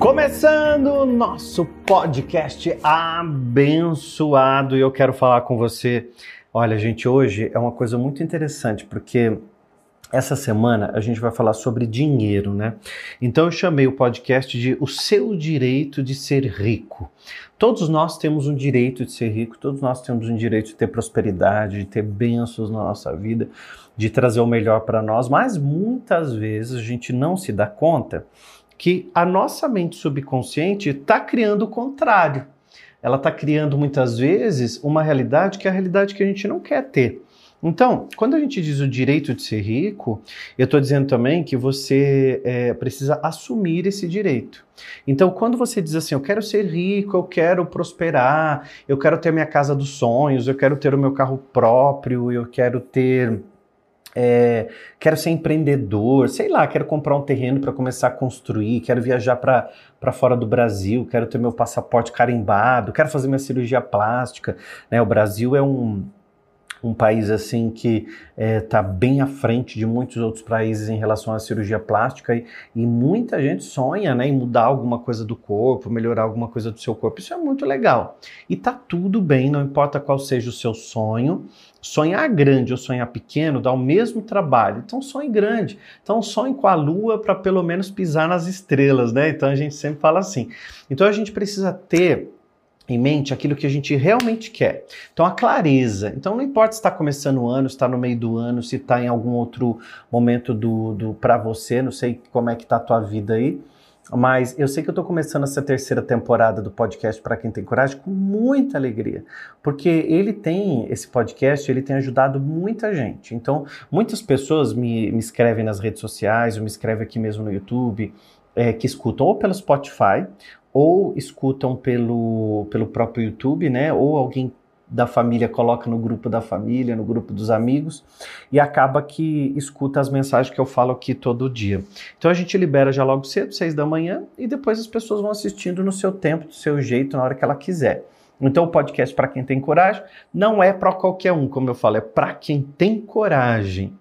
Começando o nosso podcast abençoado e eu quero falar com você. Olha, gente, hoje é uma coisa muito interessante porque essa semana a gente vai falar sobre dinheiro, né? Então eu chamei o podcast de O Seu Direito de Ser Rico. Todos nós temos um direito de ser rico, todos nós temos um direito de ter prosperidade, de ter bênçãos na nossa vida, de trazer o melhor para nós, mas muitas vezes a gente não se dá conta que a nossa mente subconsciente está criando o contrário. Ela está criando muitas vezes uma realidade que é a realidade que a gente não quer ter. Então, quando a gente diz o direito de ser rico, eu estou dizendo também que você é, precisa assumir esse direito. Então, quando você diz assim, eu quero ser rico, eu quero prosperar, eu quero ter minha casa dos sonhos, eu quero ter o meu carro próprio, eu quero ter é, quero ser empreendedor, sei lá, quero comprar um terreno para começar a construir, quero viajar para fora do Brasil, quero ter meu passaporte carimbado, quero fazer minha cirurgia plástica. Né? O Brasil é um, um país assim que está é, bem à frente de muitos outros países em relação à cirurgia plástica e, e, muita gente sonha né, em mudar alguma coisa do corpo, melhorar alguma coisa do seu corpo. Isso é muito legal. E tá tudo bem, não importa qual seja o seu sonho. Sonhar grande ou sonhar pequeno dá o mesmo trabalho. Então sonhe grande. Então sonhe com a lua para pelo menos pisar nas estrelas, né? Então a gente sempre fala assim. Então a gente precisa ter em mente aquilo que a gente realmente quer. Então, a clareza. Então, não importa se está começando o ano, se está no meio do ano, se está em algum outro momento do, do para você, não sei como é que está a tua vida aí, mas eu sei que eu estou começando essa terceira temporada do podcast para quem tem coragem com muita alegria, porque ele tem esse podcast, ele tem ajudado muita gente. Então, muitas pessoas me, me escrevem nas redes sociais, ou me escrevem aqui mesmo no YouTube, é, que escutam ou pelo Spotify ou escutam pelo, pelo próprio YouTube, né? Ou alguém da família coloca no grupo da família, no grupo dos amigos, e acaba que escuta as mensagens que eu falo aqui todo dia. Então a gente libera já logo cedo, seis da manhã, e depois as pessoas vão assistindo no seu tempo, do seu jeito, na hora que ela quiser. Então o podcast para quem tem coragem não é para qualquer um, como eu falo, é para quem tem coragem.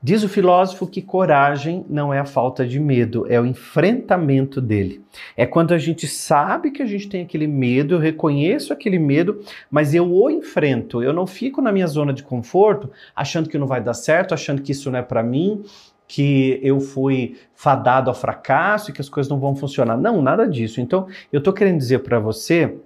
Diz o filósofo que coragem não é a falta de medo, é o enfrentamento dele. É quando a gente sabe que a gente tem aquele medo, eu reconheço aquele medo, mas eu o enfrento. Eu não fico na minha zona de conforto achando que não vai dar certo, achando que isso não é para mim, que eu fui fadado ao fracasso e que as coisas não vão funcionar. Não, nada disso. Então, eu estou querendo dizer para você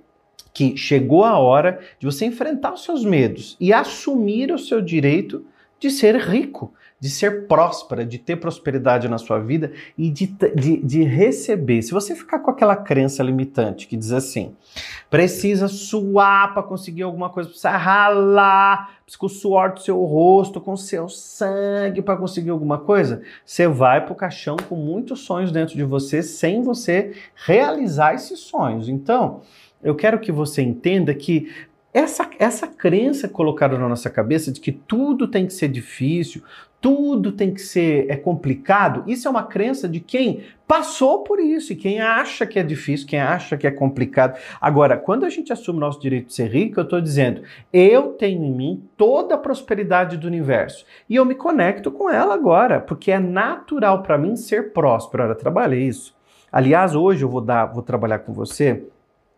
que chegou a hora de você enfrentar os seus medos e assumir o seu direito de ser rico de ser próspera, de ter prosperidade na sua vida e de, de, de receber. Se você ficar com aquela crença limitante que diz assim, precisa suar para conseguir alguma coisa, precisa ralar, precisa com o suor do seu rosto, com o seu sangue para conseguir alguma coisa, você vai para o caixão com muitos sonhos dentro de você sem você realizar esses sonhos. Então, eu quero que você entenda que essa, essa crença colocada na nossa cabeça de que tudo tem que ser difícil, tudo tem que ser é complicado, isso é uma crença de quem passou por isso e quem acha que é difícil, quem acha que é complicado. Agora, quando a gente assume o nosso direito de ser rico, eu estou dizendo, eu tenho em mim toda a prosperidade do universo e eu me conecto com ela agora, porque é natural para mim ser próspero. Eu trabalhei isso. Aliás, hoje eu vou dar, vou trabalhar com você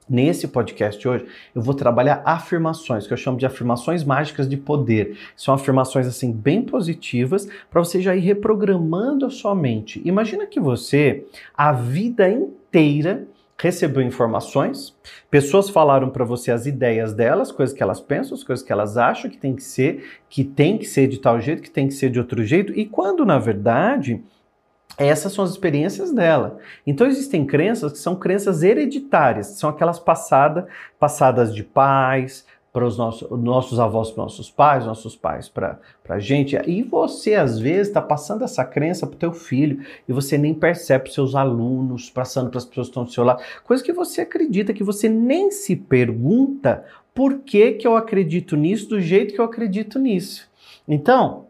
Nesse podcast hoje, eu vou trabalhar afirmações, que eu chamo de afirmações mágicas de poder. São afirmações assim bem positivas para você já ir reprogramando a sua mente. Imagina que você a vida inteira recebeu informações, pessoas falaram para você as ideias delas, coisas que elas pensam, as coisas que elas acham que tem que ser, que tem que ser de tal jeito, que tem que ser de outro jeito, e quando na verdade essas são as experiências dela. Então existem crenças que são crenças hereditárias, são aquelas passada, passadas de pais para os nossos, nossos avós para nossos pais, nossos pais para a gente. E você, às vezes, está passando essa crença para o teu filho e você nem percebe seus alunos, passando para as pessoas que estão do seu lado. Coisa que você acredita, que você nem se pergunta por que, que eu acredito nisso do jeito que eu acredito nisso. Então,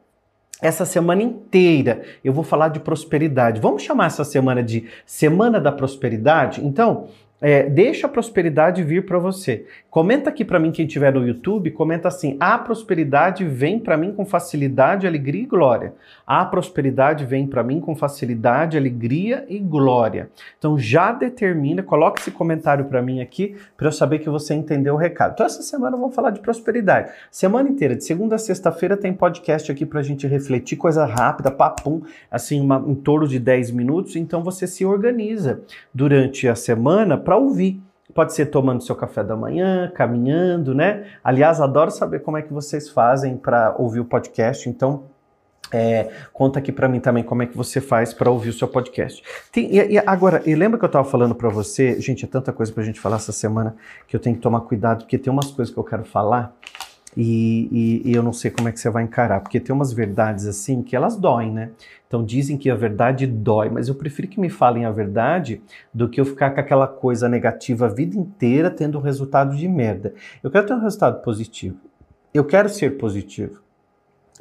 essa semana inteira eu vou falar de prosperidade. Vamos chamar essa semana de Semana da Prosperidade? Então, é, deixa a prosperidade vir para você. Comenta aqui para mim quem estiver no YouTube, comenta assim: a prosperidade vem para mim com facilidade, alegria e glória. A prosperidade vem para mim com facilidade, alegria e glória. Então já determina, coloque esse comentário para mim aqui para eu saber que você entendeu o recado. Então essa semana vamos falar de prosperidade. Semana inteira, de segunda a sexta-feira tem podcast aqui para a gente refletir, coisa rápida, papum, assim, uma, em torno de 10 minutos. Então você se organiza durante a semana para ouvir. Pode ser tomando seu café da manhã, caminhando, né? Aliás, adoro saber como é que vocês fazem para ouvir o podcast. Então, é, conta aqui para mim também como é que você faz para ouvir o seu podcast. Tem, e, e agora, e lembra que eu estava falando para você, gente, é tanta coisa para a gente falar essa semana que eu tenho que tomar cuidado, porque tem umas coisas que eu quero falar e, e, e, eu não sei como é que você vai encarar, porque tem umas verdades assim que elas doem, né? Então dizem que a verdade dói, mas eu prefiro que me falem a verdade do que eu ficar com aquela coisa negativa a vida inteira tendo um resultado de merda. Eu quero ter um resultado positivo. Eu quero ser positivo.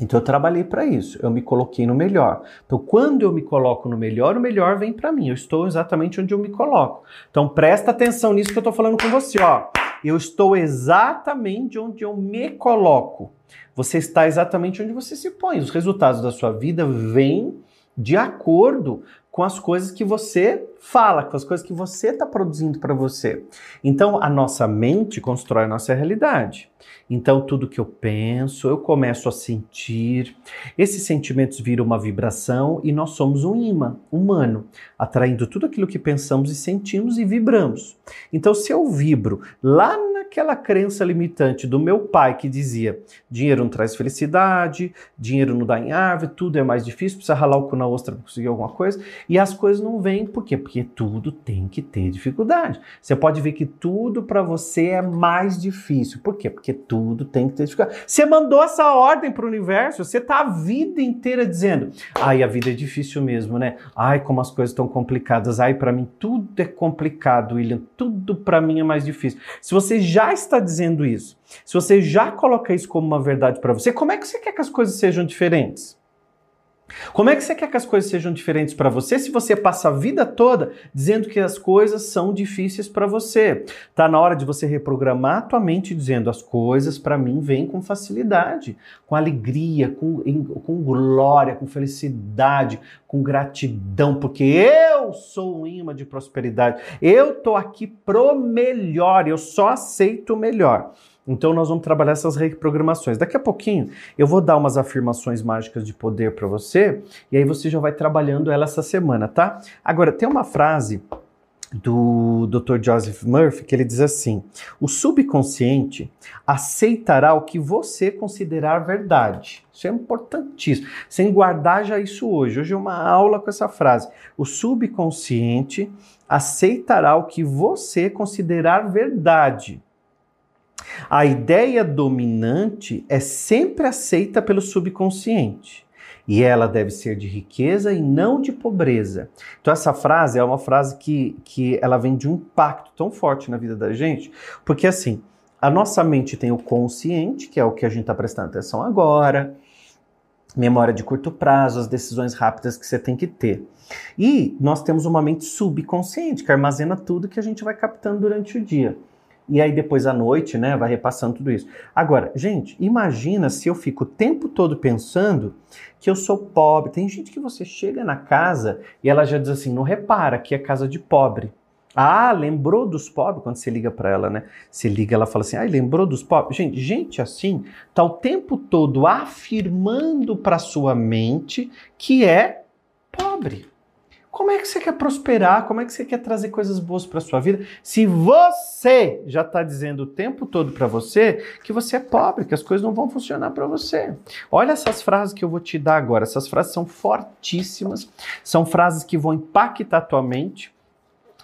Então eu trabalhei para isso, eu me coloquei no melhor. Então quando eu me coloco no melhor, o melhor vem para mim. Eu estou exatamente onde eu me coloco. Então presta atenção nisso que eu estou falando com você, ó. Eu estou exatamente onde eu me coloco. Você está exatamente onde você se põe. Os resultados da sua vida vêm de acordo com as coisas que você fala, com as coisas que você está produzindo para você. Então, a nossa mente constrói a nossa realidade. Então, tudo que eu penso, eu começo a sentir. Esses sentimentos viram uma vibração e nós somos um imã humano, atraindo tudo aquilo que pensamos e sentimos e vibramos. Então, se eu vibro lá naquela crença limitante do meu pai que dizia: dinheiro não traz felicidade, dinheiro não dá em árvore, tudo é mais difícil, precisa ralar o cu na ostra para conseguir alguma coisa, e as coisas não vêm, por quê? Porque tudo tem que ter dificuldade. Você pode ver que tudo para você é mais difícil. Por quê? Porque tudo tem que ter dificuldade. Você mandou essa ordem para o universo, você tá a vida inteira dizendo: ai, a vida é difícil mesmo, né? Ai, como as coisas estão complicadas. Ai, para mim tudo é complicado, William. Tudo para mim é mais difícil. Se você já está dizendo isso, se você já coloca isso como uma verdade para você, como é que você quer que as coisas sejam diferentes? Como é que você quer que as coisas sejam diferentes para você se você passa a vida toda dizendo que as coisas são difíceis para você? Tá na hora de você reprogramar a tua mente dizendo as coisas para mim vêm com facilidade, com alegria, com, com glória, com felicidade, com gratidão, porque eu sou um imã de prosperidade. Eu tô aqui pro melhor, eu só aceito o melhor. Então nós vamos trabalhar essas reprogramações. Daqui a pouquinho eu vou dar umas afirmações mágicas de poder para você e aí você já vai trabalhando ela essa semana, tá? Agora tem uma frase do Dr. Joseph Murphy que ele diz assim: "O subconsciente aceitará o que você considerar verdade". Isso é importantíssimo. Sem guardar já isso hoje. Hoje é uma aula com essa frase. O subconsciente aceitará o que você considerar verdade. A ideia dominante é sempre aceita pelo subconsciente. E ela deve ser de riqueza e não de pobreza. Então, essa frase é uma frase que, que ela vem de um impacto tão forte na vida da gente, porque assim, a nossa mente tem o consciente, que é o que a gente está prestando atenção agora, memória de curto prazo, as decisões rápidas que você tem que ter. E nós temos uma mente subconsciente, que armazena tudo que a gente vai captando durante o dia e aí depois à noite, né, vai repassando tudo isso. Agora, gente, imagina se eu fico o tempo todo pensando que eu sou pobre. Tem gente que você chega na casa e ela já diz assim: "Não repara que é casa de pobre". Ah, lembrou dos pobres? Quando você liga para ela, né? Você liga, ela fala assim: "Ah, lembrou dos pobres?". Gente, gente assim tá o tempo todo afirmando para sua mente que é pobre. Como é que você quer prosperar? Como é que você quer trazer coisas boas para sua vida? Se você já está dizendo o tempo todo para você que você é pobre, que as coisas não vão funcionar para você. Olha essas frases que eu vou te dar agora. Essas frases são fortíssimas, são frases que vão impactar a tua mente.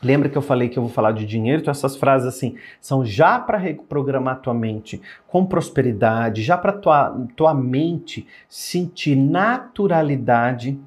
Lembra que eu falei que eu vou falar de dinheiro? Então essas frases assim são já para reprogramar tua mente com prosperidade, já para tua tua mente sentir naturalidade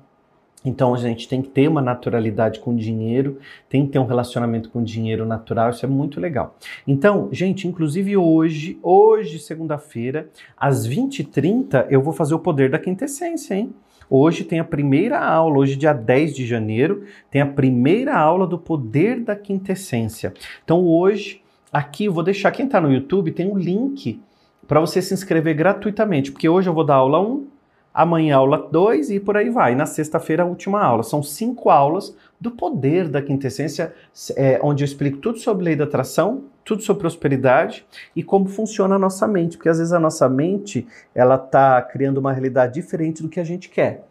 Então a gente tem que ter uma naturalidade com dinheiro, tem que ter um relacionamento com dinheiro natural, isso é muito legal. Então, gente, inclusive hoje, hoje, segunda-feira, às 20h30, eu vou fazer o poder da quintessência, hein? Hoje tem a primeira aula, hoje dia 10 de janeiro, tem a primeira aula do poder da quintessência. Então hoje, aqui eu vou deixar, quem está no YouTube, tem um link para você se inscrever gratuitamente, porque hoje eu vou dar aula 1, amanhã aula 2 e por aí vai. Na sexta-feira a última aula. São cinco aulas do poder da quintessência, é, onde eu explico tudo sobre lei da atração, tudo sobre prosperidade e como funciona a nossa mente, porque às vezes a nossa mente ela está criando uma realidade diferente do que a gente quer,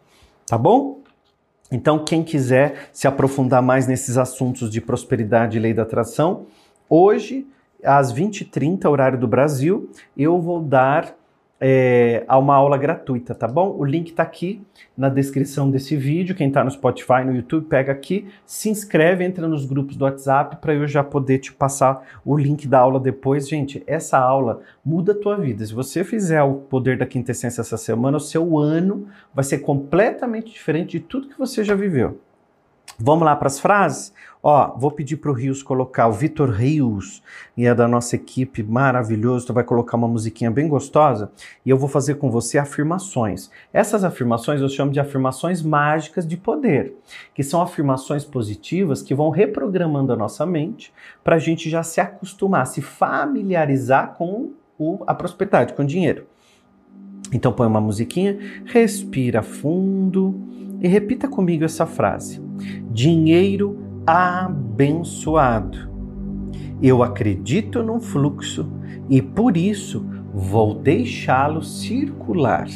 tá bom? Então quem quiser se aprofundar mais nesses assuntos de prosperidade e lei da atração, hoje às 20h30, horário do Brasil, eu vou dar é, a uma aula gratuita, tá bom? O link está aqui na descrição desse vídeo. Quem está no Spotify, no YouTube, pega aqui, se inscreve, entra nos grupos do WhatsApp para eu já poder te passar o link da aula depois. Gente, essa aula muda a tua vida. Se você fizer o poder da quintessência essa semana, o seu ano vai ser completamente diferente de tudo que você já viveu. Vamos lá para as frases? Ó, vou pedir para o Rios colocar, o Vitor Rios, e é da nossa equipe maravilhoso, tu vai colocar uma musiquinha bem gostosa, e eu vou fazer com você afirmações. Essas afirmações eu chamo de afirmações mágicas de poder, que são afirmações positivas que vão reprogramando a nossa mente para a gente já se acostumar, se familiarizar com o, a prosperidade, com o dinheiro. Então põe uma musiquinha, respira fundo e repita comigo essa frase: Dinheiro abençoado. Eu acredito num fluxo e por isso vou deixá-lo circular.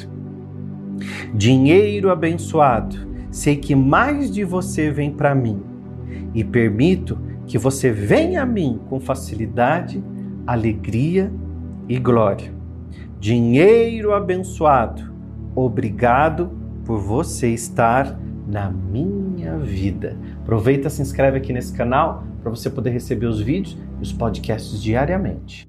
Dinheiro abençoado, sei que mais de você vem para mim e permito que você venha a mim com facilidade, alegria e glória. Dinheiro abençoado, obrigado por você estar na minha vida. Aproveita, se inscreve aqui nesse canal para você poder receber os vídeos e os podcasts diariamente.